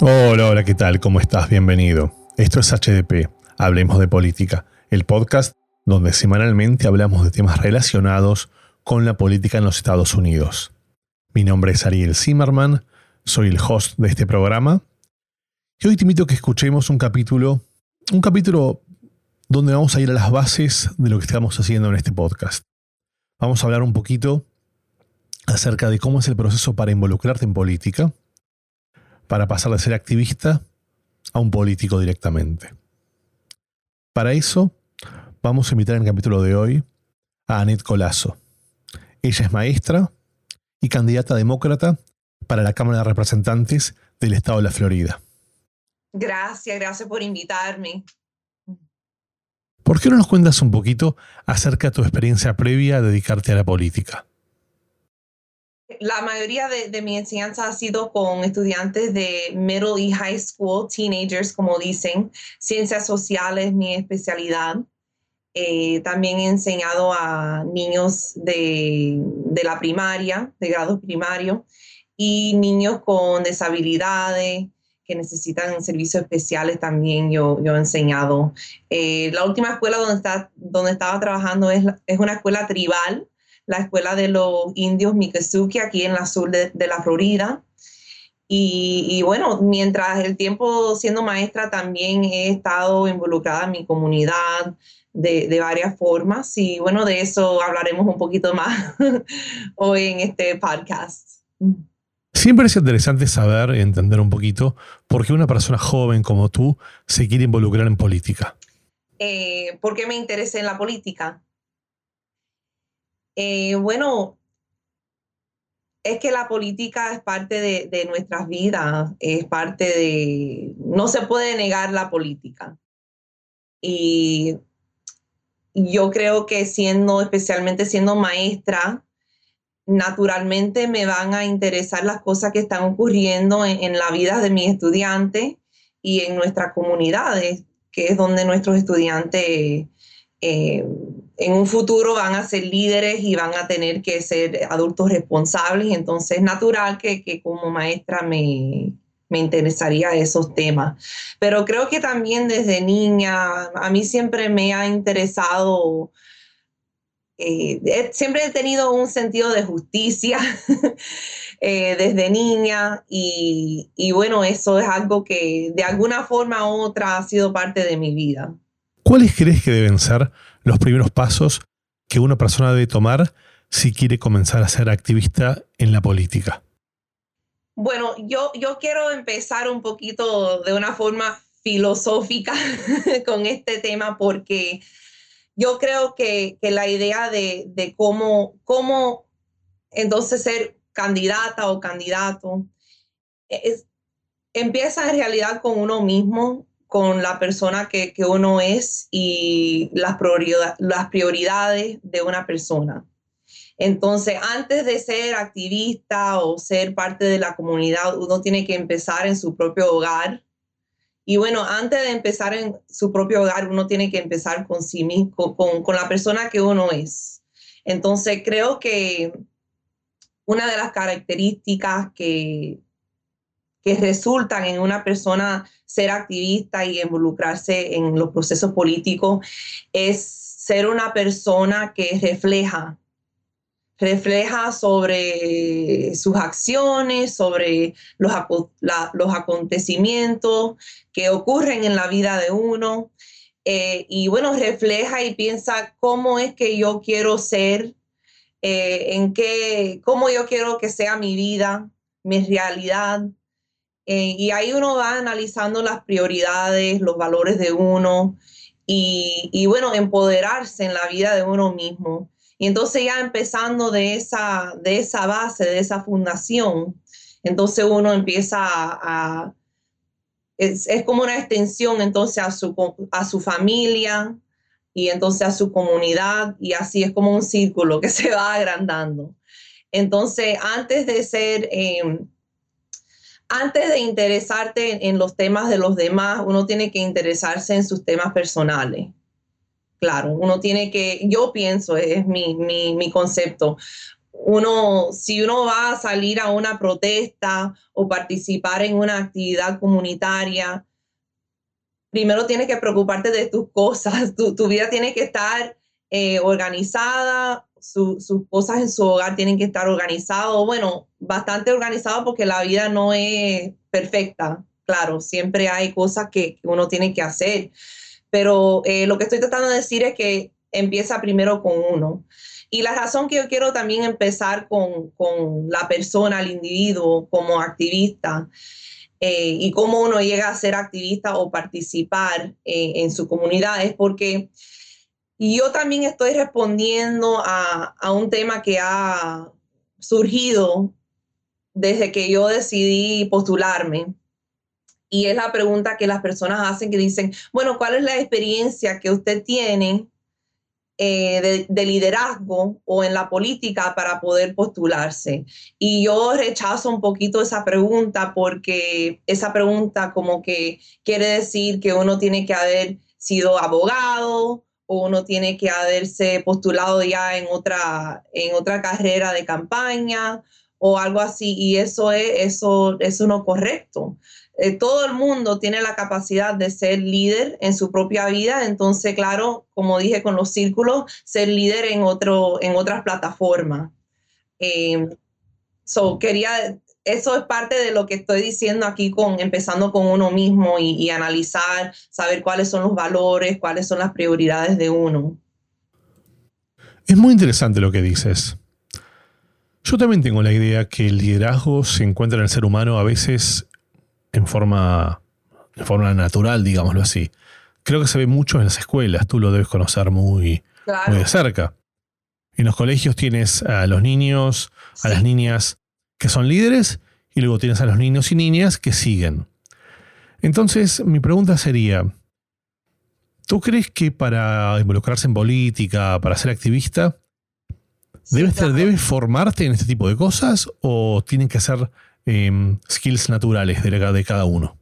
Hola, hola, ¿qué tal? ¿Cómo estás? Bienvenido. Esto es HDP, Hablemos de Política, el podcast donde semanalmente hablamos de temas relacionados con la política en los Estados Unidos. Mi nombre es Ariel Zimmerman, soy el host de este programa y hoy te invito a que escuchemos un capítulo, un capítulo donde vamos a ir a las bases de lo que estamos haciendo en este podcast. Vamos a hablar un poquito acerca de cómo es el proceso para involucrarte en política, para pasar de ser activista a un político directamente. Para eso, vamos a invitar en el capítulo de hoy a Annette Colazo. Ella es maestra y candidata demócrata para la Cámara de Representantes del Estado de la Florida. Gracias, gracias por invitarme. ¿Por qué no nos cuentas un poquito acerca de tu experiencia previa a dedicarte a la política? La mayoría de, mi enseñanza ha sido con estudiantes de middle y high school, teenagers, como dicen. Ciencias sociales, mi especialidad. Eh, también he enseñado a niños de, la primaria, de grado primario, y niños con disabilidades que necesitan servicios especiales también yo, he enseñado. Eh, la última escuela donde, estaba trabajando es una escuela tribal la escuela de los indios Miccosukee aquí en la sur de, la Florida. Y, bueno, mientras el tiempo siendo maestra también he estado involucrada en mi comunidad de, varias formas y bueno, de eso hablaremos un poquito más hoy en este podcast. Siempre es interesante saber y entender un poquito por qué una persona joven como tú se quiere involucrar en política. Eh, ¿Por qué me interesé en la política? Eh, bueno, es que la política es parte de, nuestras vidas, es parte de, no se puede negar la política. Y yo creo que siendo, especialmente siendo maestra, naturalmente me van a interesar las cosas que están ocurriendo en, la vida de mis estudiantes y en nuestras comunidades, que es donde nuestros estudiantes eh, en un futuro van a ser líderes y van a tener que ser adultos responsables. Entonces es natural que, como maestra me, me interesaría esos temas. Pero creo que también desde niña, a mí siempre me ha interesado, eh, siempre he tenido un sentido de justicia eh, desde niña y, y bueno, eso es algo que de alguna forma u otra ha sido parte de mi vida. ¿Cuáles crees que deben ser los primeros pasos que una persona debe tomar si quiere comenzar a ser activista en la política? Bueno, yo, yo quiero empezar un poquito de una forma filosófica con este tema porque yo creo que, la idea de, cómo, cómo entonces ser candidata o candidato es, empieza en realidad con uno mismo con la persona que, uno es y las, las prioridades de una persona. Entonces, antes de ser activista o ser parte de la comunidad, uno tiene que empezar en su propio hogar. Y bueno, antes de empezar en su propio hogar, uno tiene que empezar con sí mismo, con la persona que uno es. Entonces, creo que una de las características que, que resultan en una persona ser activista y involucrarse en los procesos políticos es ser una persona que refleja, refleja sobre sus acciones, sobre los, los acontecimientos que ocurren en la vida de uno. Eh, y bueno, refleja y piensa cómo es que yo quiero ser, eh, en qué, cómo yo quiero que sea mi vida, mi realidad, eh, y ahí uno va analizando las prioridades, los valores de uno y, bueno, empoderarse en la vida de uno mismo. Y entonces ya empezando de esa, de esa base, de esa fundación, entonces uno empieza a... es, como una extensión entonces a su, a su familia y entonces a su comunidad y así es como un círculo que se va agrandando. Entonces, antes de ser... Em, antes de interesarte en, los temas de los demás, uno tiene que interesarse en sus temas personales. Claro, uno tiene que, yo pienso, es mi, mi, mi concepto, uno, si uno va a salir a una protesta o participar en una actividad comunitaria, primero tienes que preocuparte de tus cosas, tu, vida tiene que estar eh, organizada, sus cosas en su hogar tienen que estar organizadas, bueno, bastante organizado porque la vida no es perfecta, claro, siempre hay cosas que, uno tiene que hacer, pero eh, lo que estoy tratando de decir es que empieza primero con uno. Y la razón que yo quiero también empezar con, con la persona, el individuo como activista, eh, y cómo uno llega a ser activista o participar eh, en su comunidad es porque yo también estoy respondiendo a, a, un tema que ha surgido desde que yo decidí postularme. Y es la pregunta que las personas hacen que dicen, bueno, ¿cuál es la experiencia que usted tiene eh, de, liderazgo o en la política para poder postularse. Y yo rechazo un poquito esa pregunta porque esa pregunta como que quiere decir que uno tiene que haber sido abogado o uno tiene que haberse postulado ya en otra, en otra carrera de campaña o algo así. Y eso es, eso, eso no correcto. Eh, todo el mundo tiene la capacidad de ser líder en su propia vida, entonces, claro, como dije con los círculos, ser líder en, otro, en otras plataformas. Eh, quería, eso es parte de lo que estoy diciendo aquí, con, empezando con uno mismo y, y analizar, saber cuáles son los valores, cuáles son las prioridades de uno. Es muy interesante lo que dices. Yo también tengo la idea que el liderazgo se encuentra en el ser humano a veces en forma, forma natural, digámoslo así. Creo que se ve mucho en las escuelas, tú lo debes conocer muy, muy de cerca. En los colegios tienes a los niños, a las niñas que son líderes y luego tienes a los niños y niñas que siguen. Entonces, mi pregunta sería, ¿tú crees que para involucrarse en política, para ser activista, debes, debes formarte en este tipo de cosas o tienen que ser Em, skills naturales de, de, cada uno.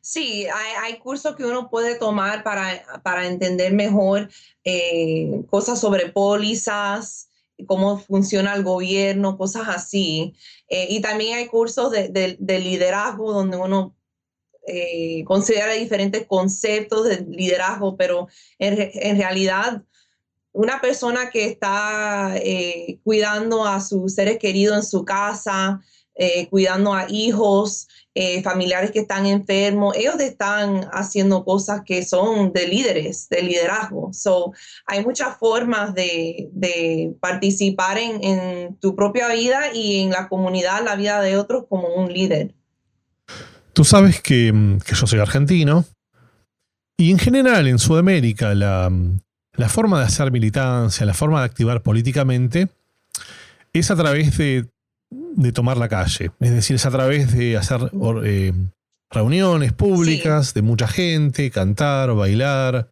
Sí, hay, cursos que uno puede tomar para, para entender mejor eh, cosas sobre pólizas, cómo funciona el gobierno, cosas así. Eh, y también hay cursos de, liderazgo donde uno eh, considera diferentes conceptos de liderazgo, pero en, realidad una persona que está eh, cuidando a sus seres queridos en su casa, cuidando a hijos, eh, familiares que están enfermos, ellos están haciendo cosas que son de líderes, de liderazgo. So, hay muchas formas de, participar en, tu propia vida y en la comunidad, la vida de otros como un líder. Tú sabes que, que yo soy argentino y en general en Sudamérica la, la forma de hacer militancia, la forma de activar políticamente, es a través de, tomar la calle. Es decir, es a través de hacer eh, reuniones públicas de mucha gente, cantar, bailar,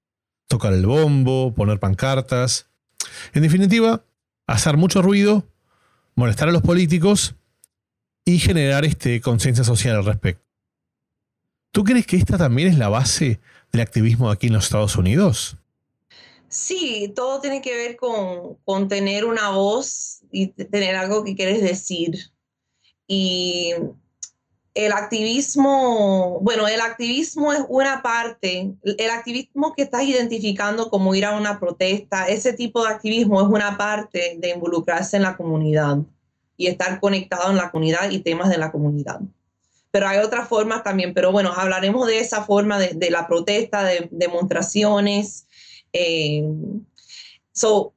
tocar el bombo, poner pancartas. En definitiva, hacer mucho ruido, molestar a los políticos y generar este conciencia social al respecto. ¿Tú crees que esta también es la base del activismo aquí en los Estados Unidos? Sí, todo tiene que ver con, tener una voz y tener algo que quieres decir. Y el activismo, bueno, el activismo es una parte, el activismo que estás identificando como ir a una protesta, ese tipo de activismo es una parte de involucrarse en la comunidad y estar conectado en la comunidad y temas de la comunidad. Pero hay otras formas también, pero bueno, hablaremos de esa forma de, la protesta, de demostraciones, eh, so,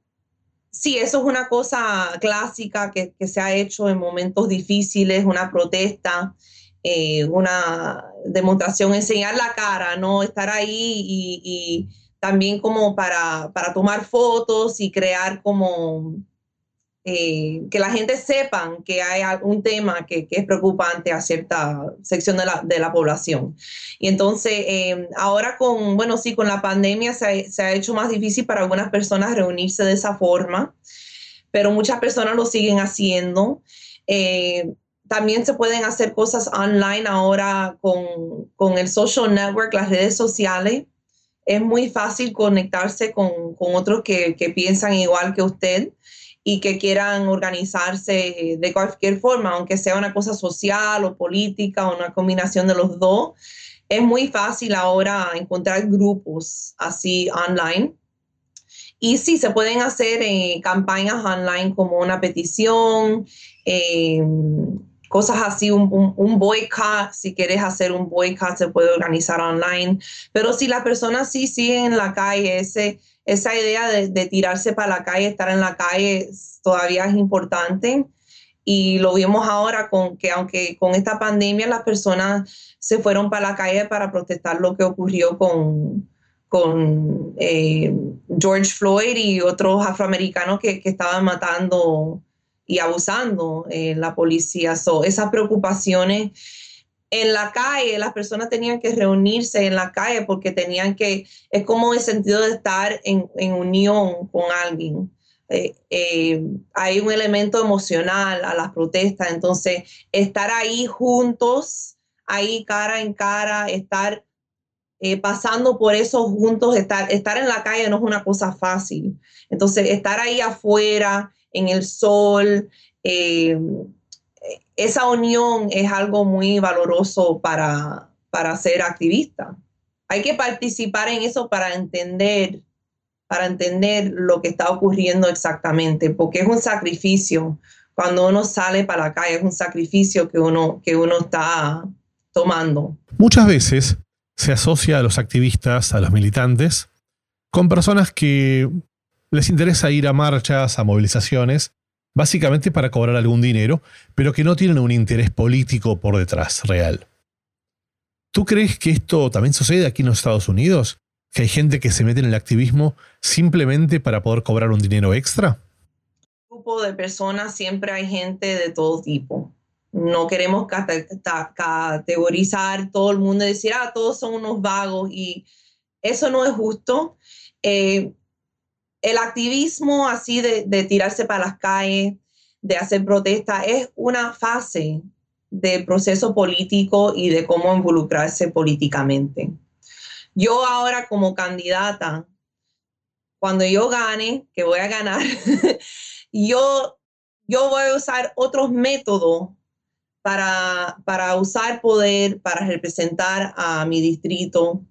sí, eso es una cosa clásica que, se ha hecho en momentos difíciles, una protesta, eh, una demostración, enseñar la cara, ¿no? Estar ahí y, también como para, para, tomar fotos y crear como eh, que la gente sepan que hay un tema que, es preocupante a cierta sección de la, de la población. Y entonces, eh, ahora con, bueno, sí, con la pandemia se ha, hecho más difícil para algunas personas reunirse de esa forma, pero muchas personas lo siguen haciendo. Eh, también se pueden hacer cosas online ahora con, con el social network, las redes sociales. es muy fácil conectarse con, con otros que, que, piensan igual que usted y que quieran organizarse de cualquier forma, aunque sea una cosa social o política o una combinación de los dos. Es muy fácil ahora encontrar grupos así online. Y sí, se pueden hacer eh, campañas online como una petición, eh, cosas así, un, un, boicot, si quieres hacer un boicot se puede organizar online, pero si las personas sí siguen en la calle, ese, esa idea de, de, tirarse para la calle, estar en la calle, todavía es importante. Y lo vimos ahora con que aunque con esta pandemia las personas se fueron para la calle para protestar lo que ocurrió con, con eh, George Floyd y otros afroamericanos que, que estaban matando y abusando eh, la policía. So, esas preocupaciones en la calle, las personas tenían que reunirse en la calle porque tenían que, es como el sentido de estar en, en unión con alguien. Eh, eh, hay un elemento emocional a las protestas, entonces estar ahí juntos, ahí cara en cara, estar pasando por eso juntos, estar, estar en la calle no es una cosa fácil. Entonces, estar ahí afuera, en el sol. Esa unión es algo muy valoroso para, para ser activista. Hay que participar en eso para entender, para entender lo que está ocurriendo exactamente, porque es un sacrificio. Cuando uno sale para la calle es un sacrificio que uno, que uno está tomando. Muchas veces se asocia a los activistas, a los militantes, con personas que les interesa ir a marchas, a movilizaciones, básicamente para cobrar algún dinero, pero que no tienen un interés político por detrás real. ¿Tú crees que esto también sucede aquí en los Estados Unidos? ¿Que hay gente que se mete en el activismo simplemente para poder cobrar un dinero extra? Grupo de personas siempre hay gente de todo tipo. No queremos categorizar todo el mundo y decir, ah, todos son unos vagos y eso no es justo. Eh, el activismo así de, tirarse para las calles, de hacer protesta, es una fase del proceso político y de cómo involucrarse políticamente. Yo ahora como candidata, cuando yo gane, que voy a ganar, yo, yo voy a usar otros métodos para, para usar poder, para representar a mi distrito,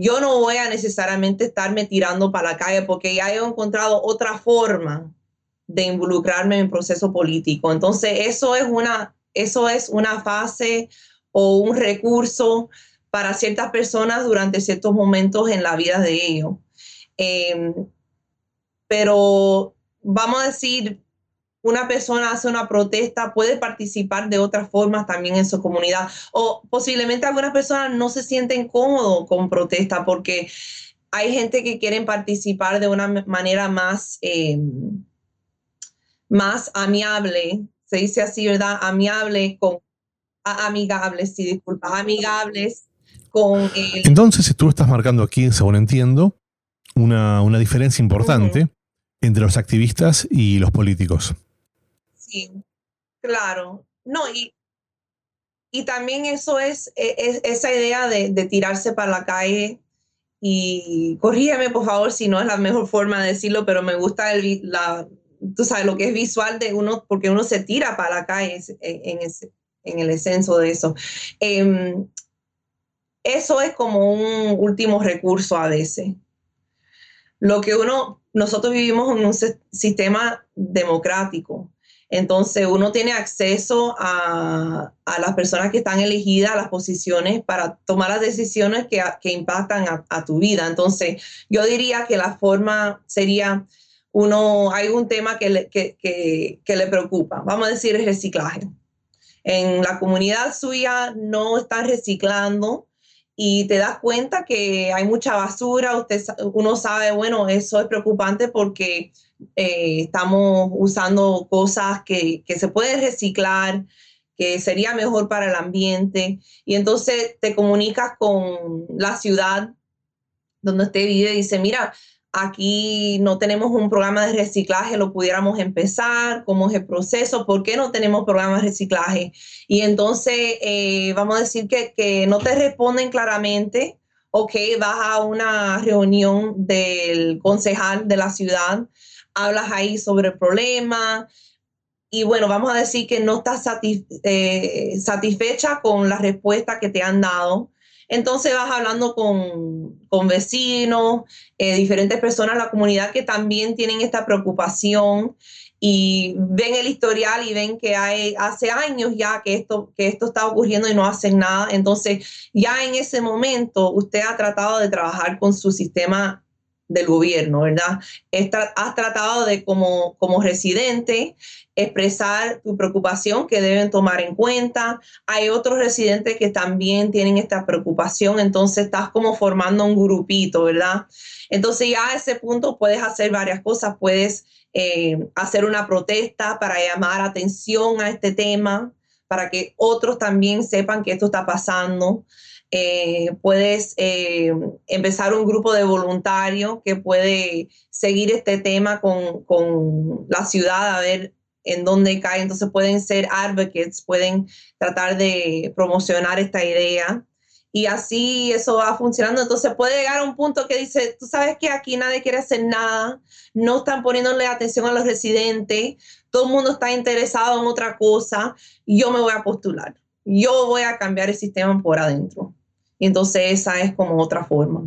yo no voy a necesariamente estarme tirando para la calle porque ya he encontrado otra forma de involucrarme en el proceso político. Entonces, eso es una, eso es una fase o un recurso para ciertas personas durante ciertos momentos en la vida de ellos. Em, pero vamos a decir, una persona hace una protesta, puede participar de otras formas también en su comunidad. O posiblemente algunas personas no se sienten cómodos con protesta porque hay gente que quieren participar de una manera más, em, más amigable, se dice así, ¿verdad? Amigable con amigables, sí, disculpa, amigables con Entonces, tú estás marcando aquí, según entiendo, una, una diferencia importante entre los activistas y los políticos claro. No, y, y también eso es, e, esa idea de, tirarse para la calle y corrígeme por favor si no es la mejor forma de decirlo, pero me gusta el, la, tú sabes, lo que es visual de uno, porque uno se tira para la calle en, el esceso de eso. Em, eso es como un último recurso a veces. Lo que uno, nosotros vivimos en un sistema democrático entonces uno tiene acceso a, las personas que están elegidas a las posiciones para tomar las decisiones que, impactan a, tu vida. Entonces yo diría que la forma sería, uno, hay un tema que le, que, le preocupa, vamos a decir el reciclaje. En la comunidad suya no están reciclando y te das cuenta que hay mucha basura, usted, uno sabe, bueno, eso es preocupante porque eh, estamos usando cosas que, que se pueden reciclar, que sería mejor para el ambiente. Y entonces te comunicas con la ciudad donde usted vive y dice, mira, aquí no tenemos un programa de reciclaje, lo pudiéramos empezar, cómo es el proceso, por qué no tenemos programas de reciclaje. Y entonces eh, vamos a decir que, que, no te responden claramente ok, vas a una reunión del concejal de la ciudad, hablas ahí sobre el problema y bueno, vamos a decir que no estás eh, satisfecha con la respuesta que te han dado. Entonces vas hablando con, con vecinos, eh, diferentes personas de la comunidad que también tienen esta preocupación y ven el historial y ven que hay hace años ya que esto, que esto está ocurriendo y no hacen nada. Entonces, ya en ese momento usted ha tratado de trabajar con su sistema del gobierno, ¿verdad? has tratado de como, como residente expresar tu preocupación que deben tomar en cuenta. Hay otros residentes que también tienen esta preocupación, entonces estás como formando un grupito, ¿verdad? Entonces ya a ese punto puedes hacer varias cosas, puedes eh, hacer una protesta para llamar atención a este tema, para que otros también sepan que esto está pasando. Eh, puedes eh, empezar un grupo de voluntarios que puede seguir este tema con, con, la ciudad a ver en dónde cae. Entonces pueden ser advocates, pueden tratar de promocionar esta idea y así eso va funcionando. Entonces puede llegar a un punto que dice, tú sabes que aquí nadie quiere hacer nada, no están poniéndole atención a los residentes, todo el mundo está interesado en otra cosa, yo me voy a postular, yo voy a cambiar el sistema por adentro. Y entonces esa es como otra forma.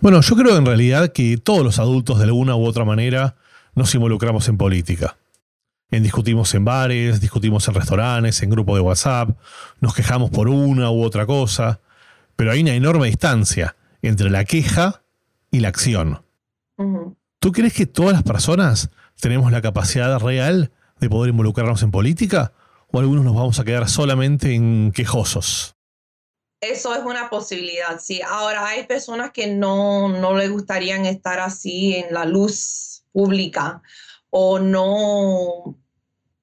Bueno, yo creo en realidad que todos los adultos de alguna u otra manera nos involucramos en política. En discutimos en bares, discutimos en restaurantes, en grupos de WhatsApp, nos quejamos por una u otra cosa, pero hay una enorme distancia entre la queja y la acción. ¿Tú crees que todas las personas tenemos la capacidad real de poder involucrarnos en política? ¿O algunos nos vamos a quedar solamente en quejosos? Eso es una posibilidad, sí. Ahora hay personas que no, no les gustarían estar así en la luz pública o no,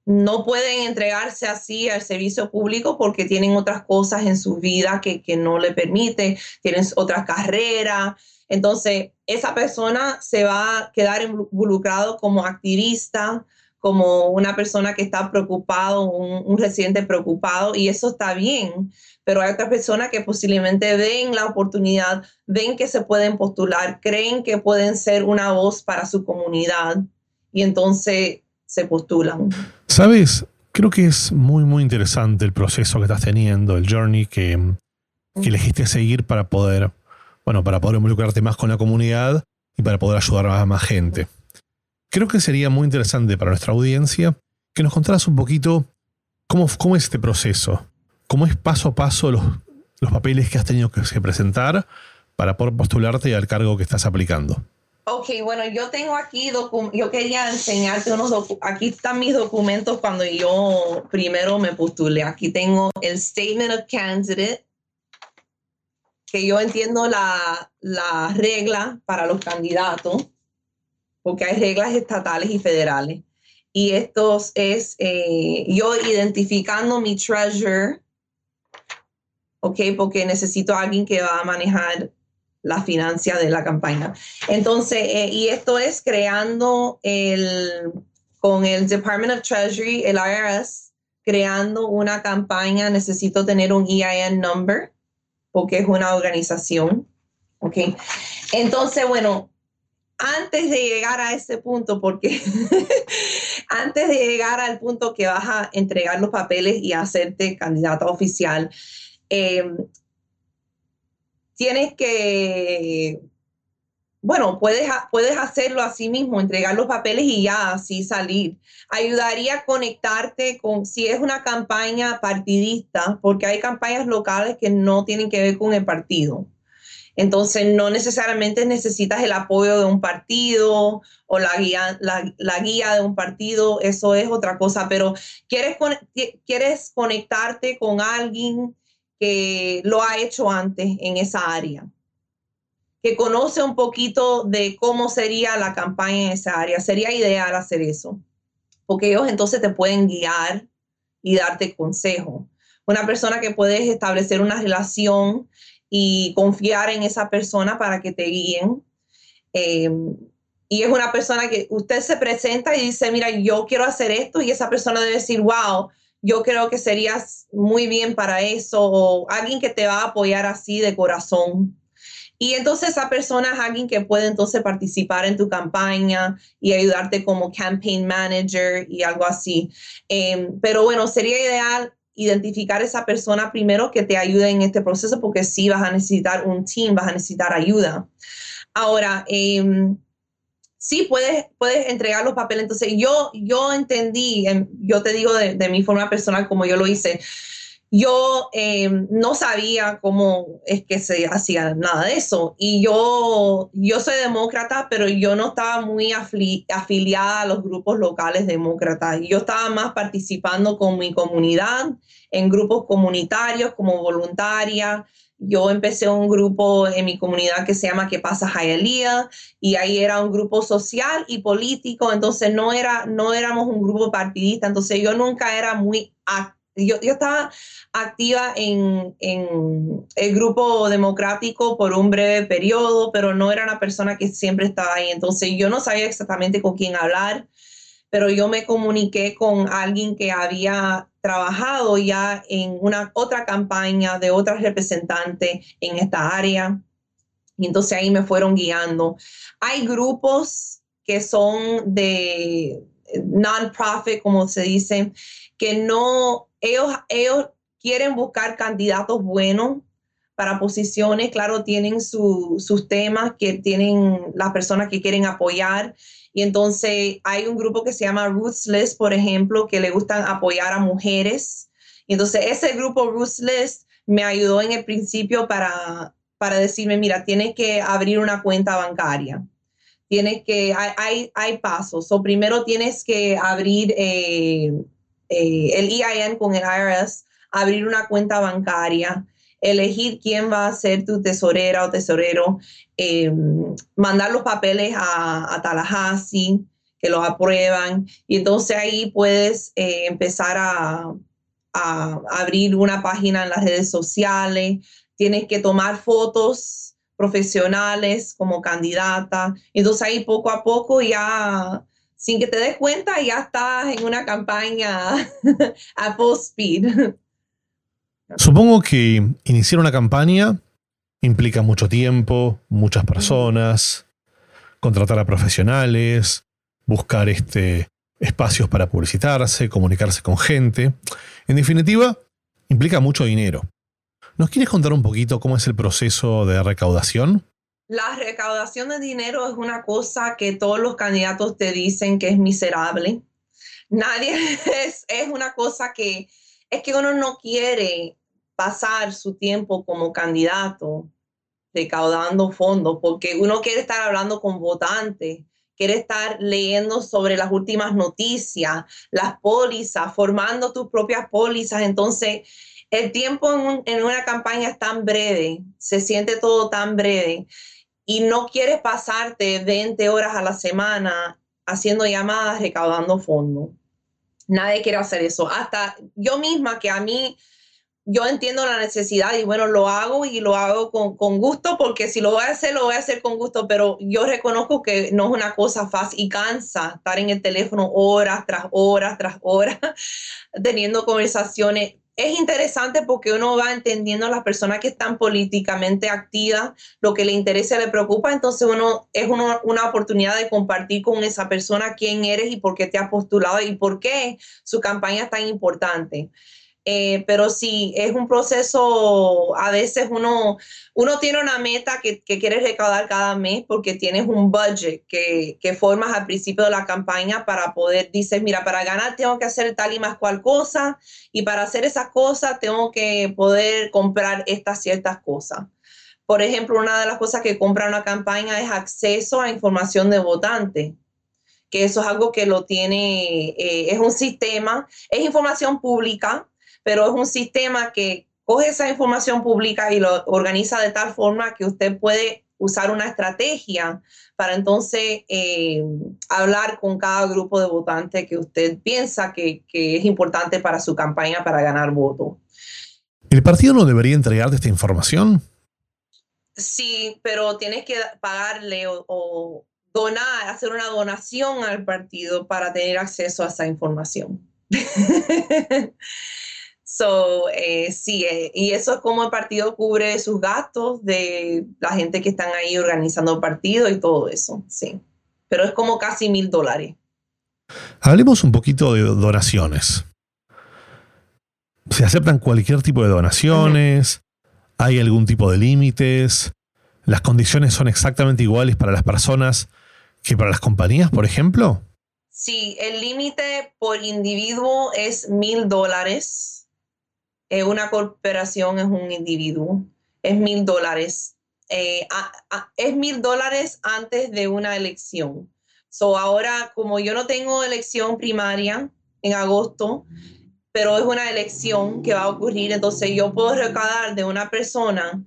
no pueden entregarse así al servicio público porque tienen otras cosas en su vida que, no le permiten, tienen otras carreras. Entonces, esa persona se va a quedar involucrado como activista, como una persona que está preocupado, un, residente preocupado, y eso está bien. Pero hay otras personas que posiblemente ven la oportunidad, ven que se pueden postular, creen que pueden ser una voz para su comunidad, y entonces se postulan. Sabes, creo que es muy, muy interesante el proceso que estás teniendo, el journey que, que elegiste seguir para poder, bueno, para poder involucrarte más con la comunidad y para poder ayudar a más gente. Creo que sería muy interesante para nuestra audiencia que nos contaras un poquito cómo, cómo es este proceso, cómo es paso a paso los, los papeles que has tenido que presentar para poder postularte al cargo que estás aplicando. Ok, bueno, yo tengo aquí, yo quería enseñarte unos documentos, aquí están mis documentos cuando yo primero me postulé. Aquí tengo el Statement of Candidate, que yo entiendo la, la regla para los candidatos, porque hay reglas estatales y federales. Y esto es eh, yo identificando mi treasure, ok, porque necesito a alguien que va a manejar la financia de la campaña. Entonces, eh, y esto es creando el, con el Department of Treasury, el IRS, creando una campaña, necesito tener un EIN number, porque es una organización. ¿Ok? Entonces, bueno, antes de llegar a ese punto, porque antes de llegar al punto que vas a entregar los papeles y hacerte candidata oficial, eh, tienes que, bueno, puedes, puedes hacerlo así mismo, entregar los papeles y ya así salir. Ayudaría a conectarte con, si es una campaña partidista, porque hay campañas locales que no tienen que ver con el partido. Entonces, no necesariamente necesitas el apoyo de un partido o la guía, de un partido, eso es otra cosa, pero quieres, quieres conectarte con alguien que lo ha hecho antes en esa área, que conoce un poquito de cómo sería la campaña en esa área. Sería ideal hacer eso, porque ellos entonces te pueden guiar y darte consejo. Una persona que puedes establecer una relación y confiar en esa persona para que te guíen. Em, y es una persona que usted se presenta y dice, mira, yo quiero hacer esto y esa persona debe decir, wow, yo creo que serías muy bien para eso, o alguien que te va a apoyar así de corazón. Y entonces esa persona es alguien que puede entonces participar en tu campaña y ayudarte como campaign manager y algo así. Em, pero bueno, sería ideal identificar esa persona primero que te ayude en este proceso porque sí vas a necesitar un team, vas a necesitar ayuda. Ahora, eh, sí puedes, puedes entregar los papeles. Entonces yo, yo entendí, yo te digo de, mi forma personal como yo lo hice, yo em, no sabía cómo es que se hacía nada de eso. Y yo, yo soy demócrata, pero yo no estaba muy afiliada a los grupos locales demócratas. Yo estaba más participando con mi comunidad, en grupos comunitarios como voluntaria yo empecé un grupo en mi comunidad que se llama ¿Qué pasa Hialeah? Y ahí era un grupo social y político, entonces no, era, no éramos un grupo partidista, entonces yo nunca era muy yo, yo, estaba activa en, en, el grupo democrático por un breve periodo, pero no era una persona que siempre estaba ahí. Entonces yo no sabía exactamente con quién hablar, pero yo me comuniqué con alguien que había trabajado ya en una otra campaña de otra representante en esta área. Y entonces ahí me fueron guiando. Hay grupos que son de non-profit, como se dice, que no, ellos, ellos quieren buscar candidatos buenos para posiciones, claro, tienen sus temas que tienen las personas que quieren apoyar y entonces hay un grupo que se llama Ruthless, por ejemplo, que le gustan apoyar a mujeres. Y entonces ese grupo Ruthless me ayudó en el principio para, para decirme, mira, tienes que abrir una cuenta bancaria. Tienes que, hay, hay, pasos. O primero tienes que abrir eh, eh, el EIN con el IRS, abrir una cuenta bancaria elegir quién va a ser tu tesorera o tesorero, em, mandar los papeles a, Tallahassee, que los aprueban, y entonces ahí puedes eh, empezar a, a, abrir una página en las redes sociales, tienes que tomar fotos profesionales como candidata, entonces ahí poco a poco ya sin que te des cuenta, ya estás en una campaña a full speed. Supongo que iniciar una campaña implica mucho tiempo, muchas personas, contratar a profesionales, buscar este, espacios para publicitarse, comunicarse con gente. En definitiva, implica mucho dinero. ¿Nos quieres contar un poquito cómo es el proceso de recaudación? La recaudación de dinero es una cosa que todos los candidatos te dicen que es miserable. Nadie es, es una cosa que es que uno no quiere pasar su tiempo como candidato recaudando fondos, porque uno quiere estar hablando con votantes, quiere estar leyendo sobre las últimas noticias, las pólizas, formando tus propias pólizas. Entonces, el tiempo en, en, una campaña es tan breve, se siente todo tan breve y no quieres pasarte 20 horas a la semana haciendo llamadas, recaudando fondos. Nadie quiere hacer eso. Hasta yo misma, que a mí yo entiendo la necesidad y bueno, lo hago y lo hago con, con, gusto porque si lo voy a hacer, lo voy a hacer con gusto, pero yo reconozco que no es una cosa fácil y cansa estar en el teléfono horas tras horas tras horas teniendo conversaciones. Es interesante porque uno va entendiendo a las personas que están políticamente activas, lo que le interesa, le preocupa, entonces uno es una oportunidad de compartir con esa persona quién eres y por qué te has postulado y por qué su campaña es tan importante. Eh, pero sí, es un proceso, a veces uno, uno tiene una meta que, que quieres recaudar cada mes porque tienes un budget que, que, formas al principio de la campaña para poder, dices, mira, para ganar tengo que hacer tal y más cual cosa y para hacer esas cosas tengo que poder comprar estas ciertas cosas. Por ejemplo, una de las cosas que compra una campaña es acceso a información de votante que eso es algo que lo tiene, eh, es un sistema, es información pública, pero es un sistema que coge esa información pública y lo organiza de tal forma que usted puede usar una estrategia para entonces eh, hablar con cada grupo de votantes que usted piensa que, que, es importante para su campaña para ganar votos. ¿El partido no debería entregarte esta información? Sí, pero tienes que pagarle o, o donar, hacer una donación al partido para tener acceso a esa información. So, eh, sí, eh, y eso es como el partido cubre sus gastos de la gente que están ahí organizando el partido y todo eso, sí. Pero es como casi mil dólares. Hablemos un poquito de donaciones. ¿Se aceptan cualquier tipo de donaciones? ¿Hay algún tipo de límites? ¿Las condiciones son exactamente iguales para las personas que para las compañías, por ejemplo? Sí, el límite por individuo es mil dólares. Eh, una cooperación es un individuo. Es mil dólares. Eh, es mil dólares antes de una elección. So ahora, como yo no tengo elección primaria en agosto, pero es una elección que va a ocurrir, entonces yo puedo recaudar de una persona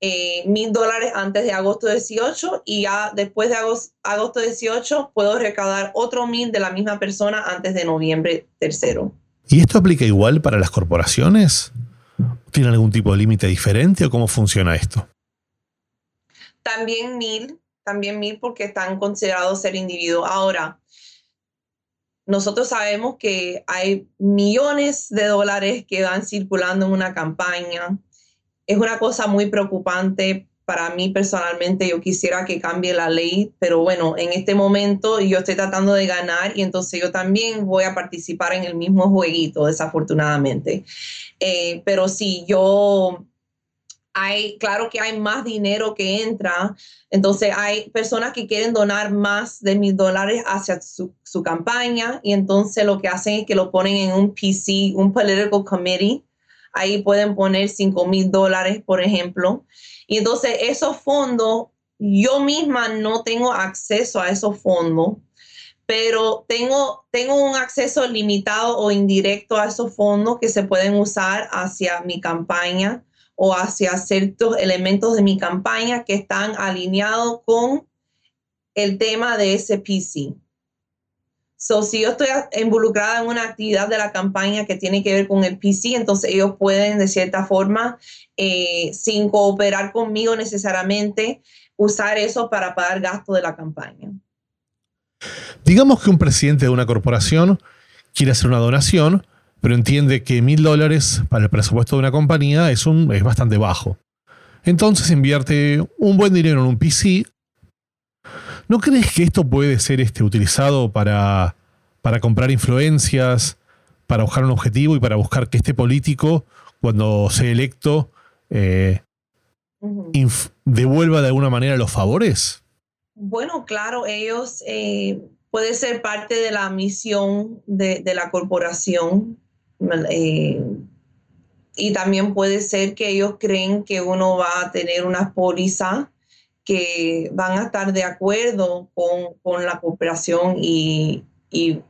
eh, mil dólares antes de agosto 18 y ya después de agosto, agosto 18 puedo recaudar otro mil de la misma persona antes de noviembre tercero. ¿Y esto aplica igual para las corporaciones? ¿Tiene algún tipo de límite diferente o cómo funciona esto? También mil, también mil porque están considerados ser individuos. Ahora, nosotros sabemos que hay millones de dólares que van circulando en una campaña. Es una cosa muy preocupante para mí personalmente. Yo quisiera que cambie la ley, pero bueno, en este momento yo estoy tratando de ganar y entonces yo también voy a participar en el mismo jueguito, desafortunadamente. Eh, pero sí, yo hay, claro que hay más dinero que entra, entonces hay personas que quieren donar más de mil dólares hacia su, campaña y entonces lo que hacen es que lo ponen en un PC, un political committee, ahí pueden poner cinco mil dólares, por ejemplo, y entonces esos fondos, yo misma no tengo acceso a esos fondos, pero tengo, tengo un acceso limitado o indirecto a esos fondos que se pueden usar hacia mi campaña o hacia ciertos elementos de mi campaña que están alineados con el tema de ese PC. So, si yo estoy involucrada en una actividad de la campaña que tiene que ver con el PC, entonces ellos pueden de cierta forma, eh, sin cooperar conmigo necesariamente, usar eso para pagar gastos de la campaña. Digamos que un presidente de una corporación quiere hacer una donación pero entiende que mil dólares para el presupuesto de una compañía es, un, es bastante bajo. Entonces invierte un buen dinero en un PC. ¿No crees que esto puede ser este, utilizado para, para comprar influencias, para buscar un objetivo y para buscar que este político, cuando sea electo, eh, devuelva de alguna manera los favores? Bueno, claro, ellos eh, puede ser parte de la misión de, de la corporación eh, y también puede ser que ellos creen que uno va a tener una póliza que van a estar de acuerdo con, la cooperación y,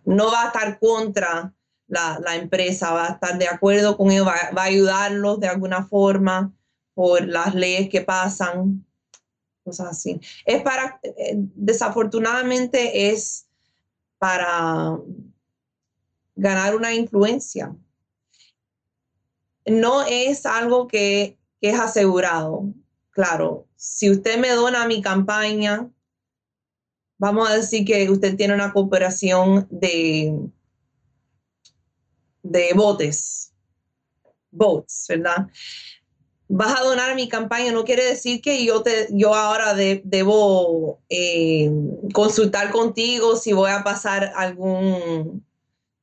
no va a estar contra la, empresa, va a estar de acuerdo con ellos, va, va, a ayudarlos de alguna forma por las leyes que pasan, cosas así. Es para, eh, desafortunadamente es para ganar una influencia. No es algo que, es asegurado. Claro, si usted me dona mi campaña, vamos a decir que usted tiene una cooperación de, de botes, boats, ¿verdad? Vas a donar mi campaña, no quiere decir que yo, te, yo ahora debo eh, consultar contigo si voy a pasar algún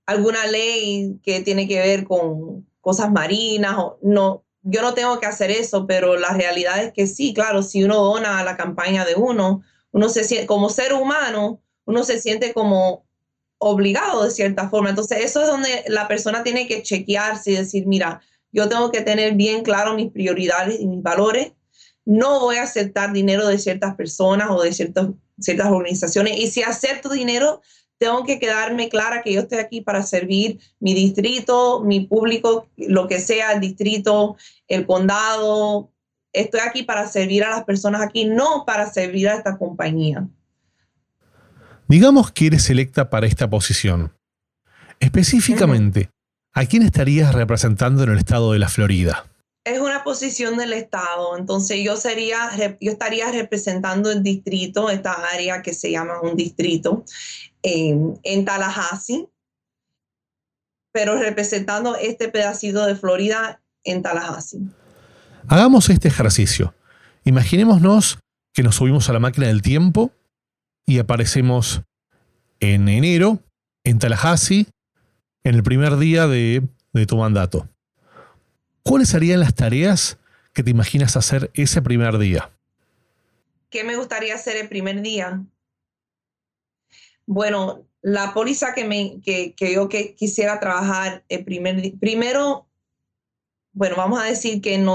alguna ley que tiene que ver con cosas marinas o no, yo no tengo que hacer eso, pero la realidad es que sí, claro, si uno dona a la campaña de uno, uno se siente como ser humano, uno se siente como obligado de cierta forma. Entonces, eso es donde la persona tiene que chequearse y decir, mira, yo tengo que tener bien claro mis prioridades y mis valores. No voy a aceptar dinero de ciertas personas o de ciertas, ciertas organizaciones. Y si acepto dinero, tengo que quedarme clara que yo estoy aquí para servir mi distrito, mi público, lo que sea, el distrito, el condado. Estoy aquí para servir a las personas aquí, no para servir a esta compañía. Digamos que eres electa para esta posición. Específicamente, ¿a quién estarías representando en el estado de la Florida? Es una posición del estado, entonces yo sería, yo estaría representando el distrito, esta área que se llama un distrito, en Tallahassee. pero representando este pedacito de Florida en Tallahassee. Hagamos este ejercicio. Imaginémonos que nos subimos a la máquina del tiempo y aparecemos en enero en Tallahassee en el primer día de, de tu mandato. ¿Cuáles serían las tareas que te imaginas hacer ese primer día? ¿Qué me gustaría hacer el primer día? Bueno, la póliza que, me, que, yo que quisiera trabajar el primer primero, bueno, vamos a decir que en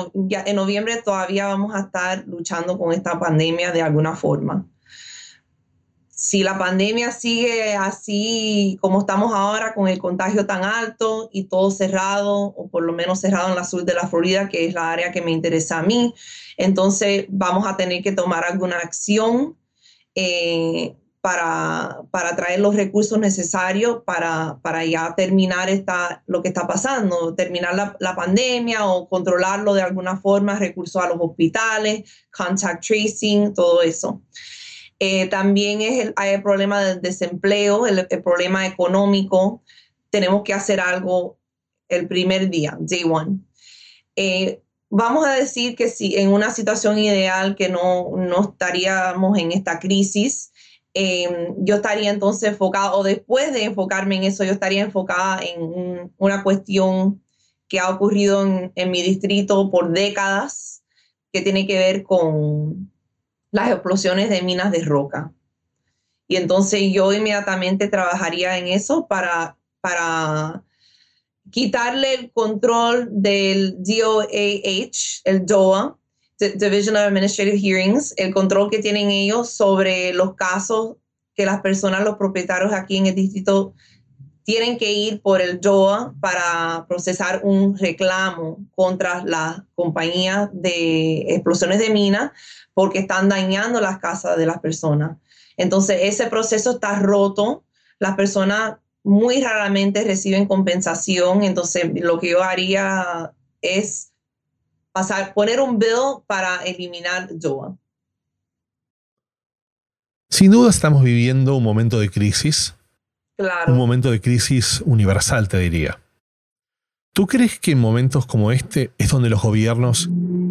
noviembre todavía vamos a estar luchando con esta pandemia de alguna forma si la pandemia sigue así como estamos ahora, con el contagio tan alto y todo cerrado, o por lo menos cerrado en la sur de la Florida, que es la área que me interesa a mí, entonces vamos a tener que tomar alguna acción eh, para, para, traer los recursos necesarios para, para ya terminar esta, lo que está pasando, terminar la, la pandemia o controlarlo de alguna forma, recursos a los hospitales, contact tracing, todo eso. Eh, también es el, hay el problema del desempleo, el, problema económico. Tenemos que hacer algo el primer día, day one. Eh, vamos a decir que si en una situación ideal que no, no estaríamos en esta crisis, em, yo estaría entonces enfocada, o después de enfocarme en eso, yo estaría enfocada en una cuestión que ha ocurrido en, en mi distrito por décadas, que tiene que ver con las explosiones de minas de roca. Y entonces yo inmediatamente trabajaría en eso para, para quitarle el control del DOAH, el DOA, Division of Administrative Hearings, el control que tienen ellos sobre los casos que las personas, los propietarios aquí en el distrito tienen que ir por el DOA para procesar un reclamo contra la compañía de explosiones de minas porque están dañando las casas de las personas. Entonces, ese proceso está roto. Las personas muy raramente reciben compensación. Entonces, lo que yo haría es pasar, poner un bill para eliminar DOA. Sin duda estamos viviendo un momento de crisis. Claro. Un momento de crisis universal, te diría. ¿Tú crees que en momentos como este es donde los gobiernos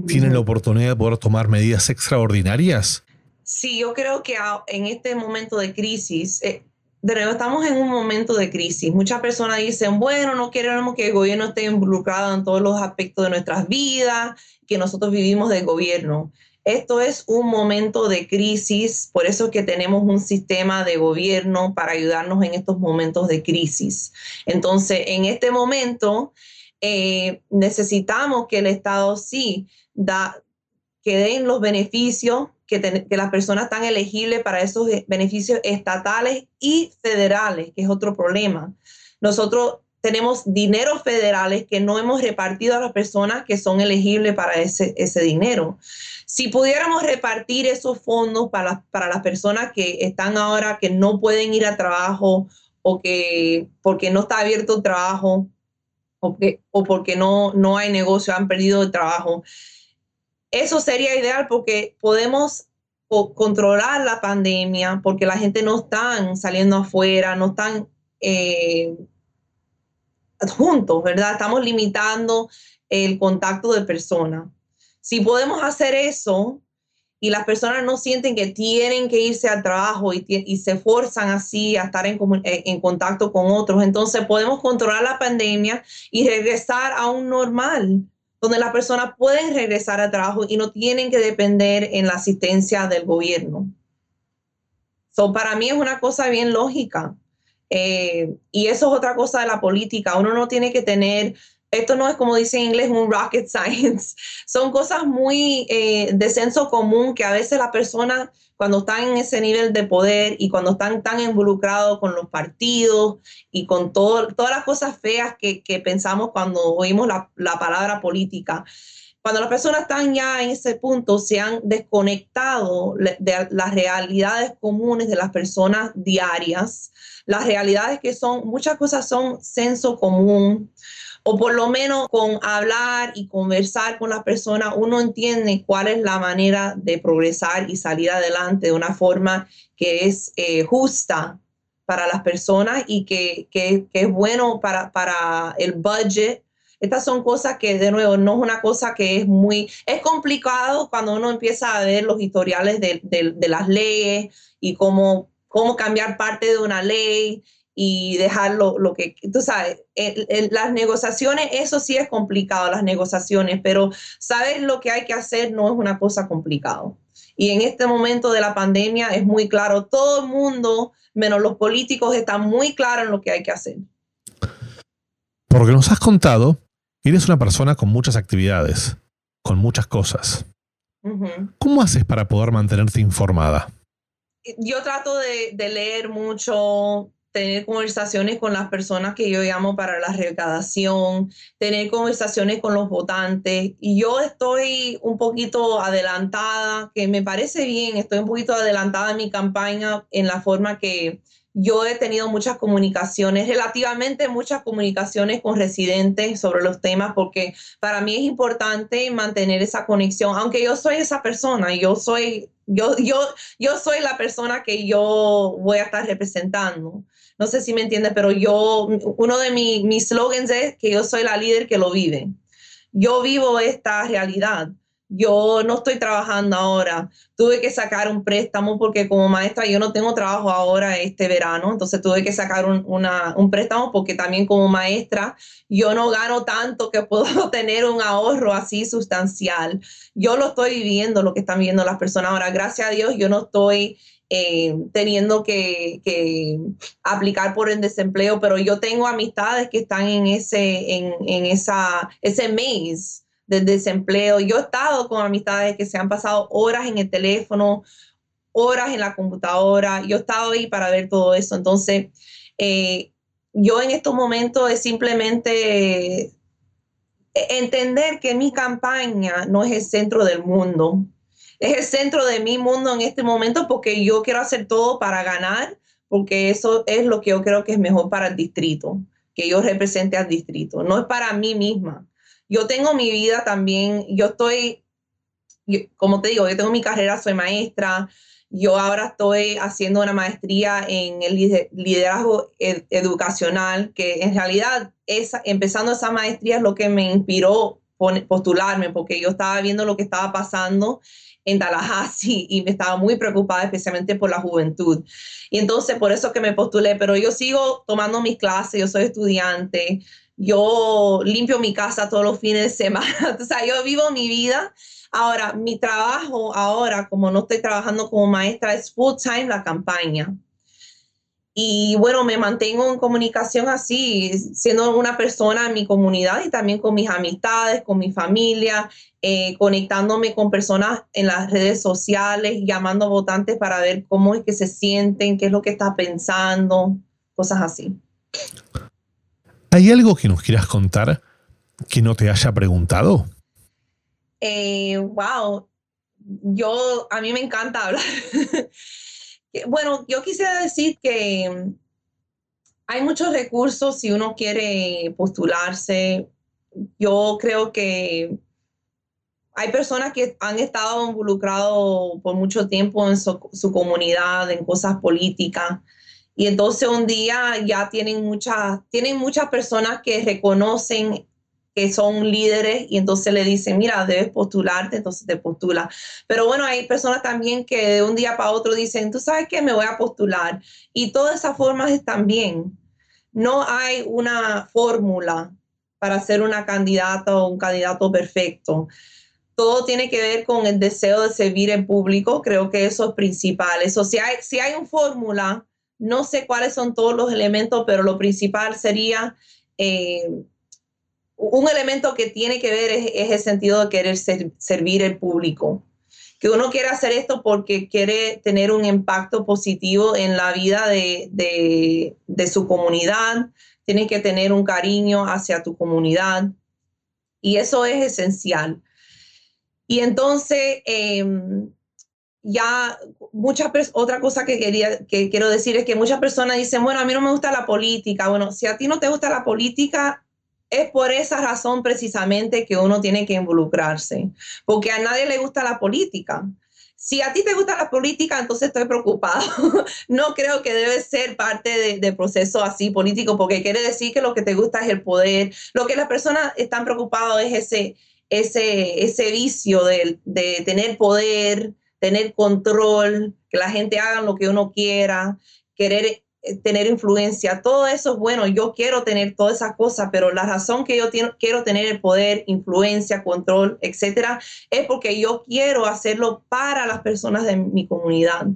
tienen la oportunidad de poder tomar medidas extraordinarias? Sí, yo creo que en este momento de crisis, eh, de nuevo, estamos en un momento de crisis. Muchas personas dicen, bueno, no queremos que el gobierno esté involucrado en todos los aspectos de nuestras vidas, que nosotros vivimos del gobierno. Esto es un momento de crisis, por eso es que tenemos un sistema de gobierno para ayudarnos en estos momentos de crisis. Entonces, en este momento, eh, necesitamos que el Estado sí da, que den los beneficios, que, que las personas están elegibles para esos beneficios estatales y federales, que es otro problema. Nosotros tenemos dinero federales que no hemos repartido a las personas que son elegibles para ese, ese dinero. Si pudiéramos repartir esos fondos para, para las personas que están ahora, que no pueden ir a trabajo o que porque no está abierto el trabajo, o, porque no, no hay negocio, han perdido el trabajo. Eso sería ideal porque podemos controlar la pandemia, porque la gente no está saliendo afuera, no están eh, juntos, ¿verdad? Estamos limitando el contacto de personas. Si podemos hacer eso, y las personas no sienten que tienen que irse al trabajo y, se forzan así a estar en, en, contacto con otros. Entonces podemos controlar la pandemia y regresar a un normal, donde las personas pueden regresar al trabajo y no tienen que depender en la asistencia del gobierno. So, para mí es una cosa bien lógica. Eh, y eso es otra cosa de la política. Uno no tiene que tener esto no es como dice en inglés un rocket science. Son cosas muy eh, de senso común que a veces las personas cuando están en ese nivel de poder y cuando están tan involucrados con los partidos y con todo, todas las cosas feas que, pensamos cuando oímos la, la palabra política, cuando las personas están ya en ese punto, se han desconectado de las realidades comunes de las personas diarias, las realidades que son, muchas cosas son senso común, o por lo menos con hablar y conversar con la persona, uno entiende cuál es la manera de progresar y salir adelante de una forma que es eh, justa para las personas y que, que, que es bueno para, para el budget. Estas son cosas que, de nuevo, no es una cosa que es muy, es complicado cuando uno empieza a ver los historiales de, de, de las leyes y cómo, cómo cambiar parte de una ley y dejarlo lo que, tú sabes, las negociaciones, eso sí es complicado, las negociaciones, pero sabes lo que hay que hacer no es una cosa complicada. Y en este momento de la pandemia es muy claro, todo el mundo, menos los políticos, están muy claros en lo que hay que hacer. Porque nos has contado, eres una persona con muchas actividades, con muchas cosas. ¿Cómo haces para poder mantenerte informada? Yo trato de, de leer mucho, tener conversaciones con las personas que yo llamo para la recaudación, tener conversaciones con los votantes. Y yo estoy un poquito adelantada, que me parece bien, estoy un poquito adelantada en mi campaña en la forma que yo he tenido muchas comunicaciones, relativamente muchas comunicaciones con residentes sobre los temas, porque para mí es importante mantener esa conexión, aunque yo soy esa persona, yo soy, yo, yo, yo soy la persona que yo voy a estar representando. No sé si me entiende, pero yo, uno de mis slogans es que yo soy la líder que lo vive. Yo vivo esta realidad. Yo no estoy trabajando ahora. Tuve que sacar un préstamo porque como maestra yo no tengo trabajo ahora este verano. Entonces tuve que sacar un, un préstamo porque también como maestra yo no gano tanto que puedo tener un ahorro así sustancial. Yo lo estoy viviendo, lo que están viendo las personas ahora. Gracias a Dios yo no estoy eh, teniendo que, aplicar por el desempleo, pero yo tengo amistades que están en ese, en, esa, ese mes del desempleo. Yo he estado con amistades que se han pasado horas en el teléfono, horas en la computadora. Yo he estado ahí para ver todo eso. Entonces, eh, yo en estos momentos es simplemente entender que mi campaña no es el centro del mundo es el centro de mi mundo en este momento porque yo quiero hacer todo para ganar, porque eso es lo que yo creo que es mejor para el distrito, que yo represente al distrito, no es para mí misma. Yo tengo mi vida también, yo estoy, como te digo, yo tengo mi carrera, soy maestra, yo ahora estoy haciendo una maestría en el liderazgo educacional, que en realidad es, empezando esa maestría es lo que me inspiró postularme, porque yo estaba viendo lo que estaba pasando en Tallahassee y me estaba muy preocupada especialmente por la juventud. Y entonces por eso que me postulé, pero yo sigo tomando mis clases, yo soy estudiante, yo limpio mi casa todos los fines de semana, o sea, yo vivo mi vida. Ahora, mi trabajo ahora, como no estoy trabajando como maestra, es full time la campaña. Y bueno, me mantengo en comunicación así, siendo una persona en mi comunidad y también con mis amistades, con mi familia, eh, conectándome con personas en las redes sociales, llamando a votantes para ver cómo es que se sienten, qué es lo que está pensando, cosas así. ¿Hay algo que nos quieras contar que no te haya preguntado? Eh, wow, yo, a mí me encanta hablar. Bueno, yo quisiera decir que mm, hay muchos recursos si uno quiere postularse. Yo creo que hay personas que han estado involucrados por mucho tiempo en su, comunidad, en cosas políticas, y entonces un día ya tienen muchas, tienen muchas personas que reconocen que son líderes y entonces le dicen, mira, debes postularte, entonces te postula. Pero bueno, hay personas también que de un día para otro dicen, tú sabes que me voy a postular. Y todas esas formas están bien. No hay una fórmula para ser una candidata o un candidato perfecto. Todo tiene que ver con el deseo de servir en público. Creo que eso es principal. Eso, si hay, si hay una fórmula, no sé cuáles son todos los elementos, pero lo principal sería eh, un elemento que tiene que ver es, el sentido de querer servir el público. Que uno quiere hacer esto porque quiere tener un impacto positivo en la vida de, su comunidad, tiene que tener un cariño hacia tu comunidad y eso es esencial. Y entonces, em, ya muchas otra cosa que quería que quiero decir es que muchas personas dicen, bueno, a mí no me gusta la política. Bueno, si a ti no te gusta la política, es por esa razón precisamente que uno tiene que involucrarse, porque a nadie le gusta la política. si a ti te gusta la política, entonces estoy preocupado. no creo que debe ser parte del proceso así político, porque quiere decir que lo que te gusta es el poder. Lo que las personas están preocupadas es ese, ese, ese vicio de, de tener poder, tener control, que la gente haga lo que uno quiera, querer tener influencia, todo eso es bueno, yo quiero tener todas esas cosas, pero la razón que yo quiero tener el poder, influencia, control, etcétera, es porque yo quiero hacerlo para las personas de mi comunidad,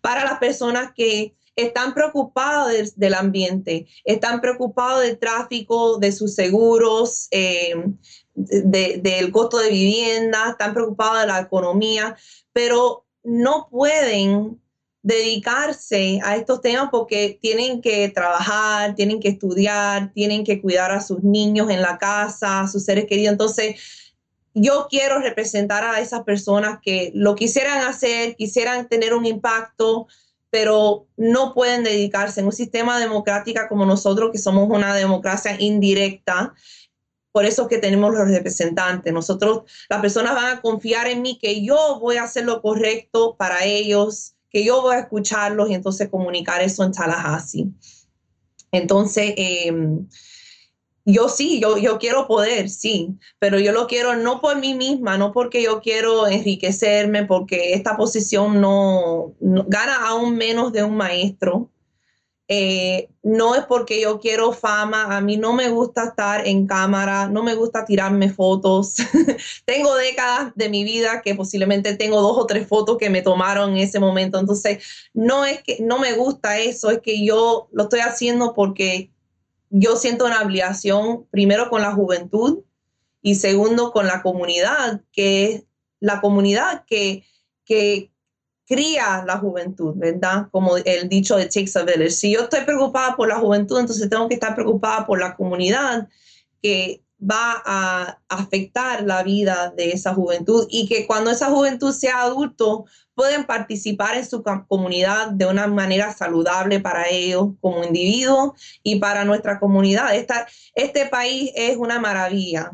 para las personas que están preocupadas del, ambiente, están preocupados del tráfico, de sus seguros, eh, del costo de vivienda, están preocupados de la economía, pero no pueden dedicarse a estos temas porque tienen que trabajar, tienen que estudiar, tienen que cuidar a sus niños en la casa, a sus seres queridos. Entonces, yo quiero representar a esas personas que lo quisieran hacer, quisieran tener un impacto, pero no pueden dedicarse en un sistema democrático como nosotros, que somos una democracia indirecta. Por eso es que tenemos los representantes. Nosotros, las personas van a confiar en mí que yo voy a hacer lo correcto para ellos, que yo voy a escucharlos y entonces comunicar eso en Tallahassee. Entonces, em, yo sí, yo, yo quiero poder, sí, pero yo lo quiero no por mí misma, no porque yo quiero enriquecerme, porque esta posición no gana aún menos de un maestro. Eh, no es porque yo quiero fama, a mí no me gusta estar en cámara, no me gusta tirarme fotos. tengo décadas de mi vida que posiblemente tengo dos o tres fotos que me tomaron en ese momento. Entonces, no es que no me gusta eso, es que yo lo estoy haciendo porque yo siento una obligación, primero con la juventud y segundo con la comunidad, que es la comunidad que, que, cría la juventud, ¿verdad? Como el dicho de Takes a Village. Si yo estoy preocupada por la juventud, entonces tengo que estar preocupada por la comunidad que va a afectar la vida de esa juventud y que cuando esa juventud sea adulto pueden participar en su comunidad de una manera saludable para ellos como individuos y para nuestra comunidad. Esta, este país es una maravilla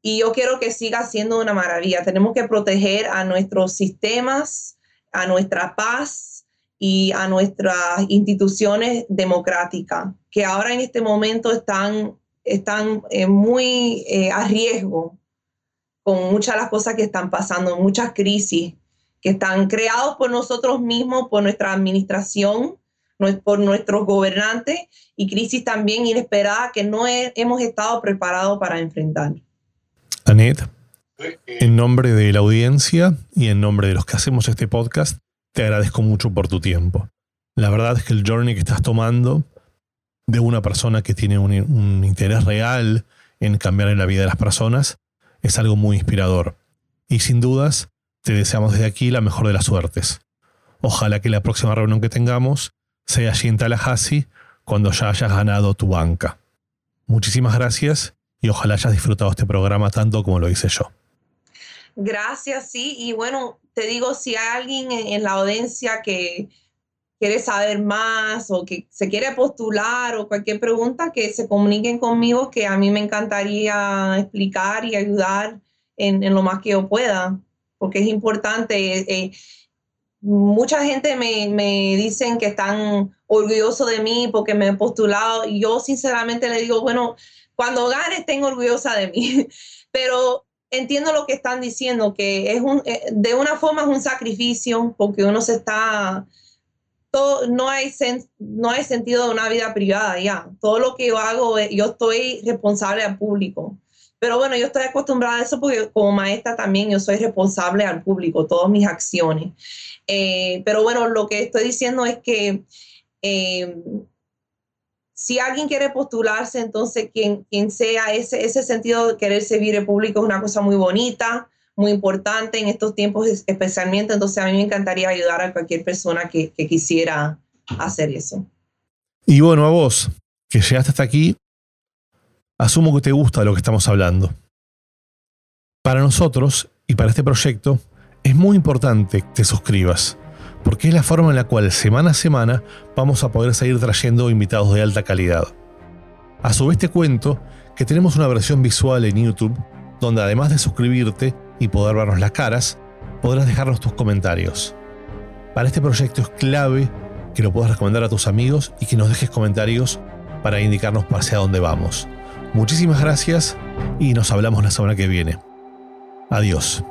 y yo quiero que siga siendo una maravilla. Tenemos que proteger a nuestros sistemas a nuestra paz y a nuestras instituciones democráticas, que ahora en este momento están, están eh, muy eh, a riesgo con muchas las cosas que están pasando, muchas crisis que están creadas por nosotros mismos, por nuestra administración, por nuestros gobernantes y crisis también inesperadas que no hemos estado preparados para enfrentar. Anet, en nombre de la audiencia y en nombre de los que hacemos este podcast, te agradezco mucho por tu tiempo. La verdad es que el journey que estás tomando de una persona que tiene un, interés real en cambiar la vida de las personas es algo muy inspirador. Y sin dudas, te deseamos desde aquí la mejor de las suertes. Ojalá que la próxima reunión que tengamos sea allí en Tallahassee cuando ya hayas ganado tu banca. Muchísimas gracias y ojalá hayas disfrutado este programa tanto como lo hice yo. Gracias, sí. Y bueno, te digo, si hay alguien en, la audiencia que quiere saber más o que se quiere postular o cualquier pregunta, que se comuniquen conmigo, que a mí me encantaría explicar y ayudar en, lo más que yo pueda, porque es importante. Eh, mucha gente me, me dicen que están orgullosos de mí porque me he postulado y yo sinceramente le digo, bueno, cuando gane estén orgullosa de mí, pero entiendo lo que están diciendo, que es un, eh, de una forma es un sacrificio porque uno se está, todo, no, hay no hay sentido de una vida privada ya. Todo lo que yo hago, yo estoy responsable al público. Pero bueno, yo estoy acostumbrada a eso porque como maestra también yo soy responsable al público, todas mis acciones. Eh, pero bueno, lo que estoy diciendo es que eh, si alguien quiere postularse, entonces quien, quien sea, ese, ese sentido de querer servir el público es una cosa muy bonita, muy importante en estos tiempos especialmente, entonces a mí me encantaría ayudar a cualquier persona que, que quisiera hacer eso. Y bueno, a vos, que llegaste hasta aquí, asumo que te gusta lo que estamos hablando. Para nosotros y para este proyecto, es muy importante que te suscribas porque es la forma en la cual semana a semana vamos a poder seguir trayendo invitados de alta calidad. A su vez te cuento que tenemos una versión visual en YouTube, donde además de suscribirte y poder vernos las caras, podrás dejarnos tus comentarios. Para este proyecto es clave que lo puedas recomendar a tus amigos y que nos dejes comentarios para indicarnos hacia dónde vamos. Muchísimas gracias y nos hablamos la semana que viene. Adiós.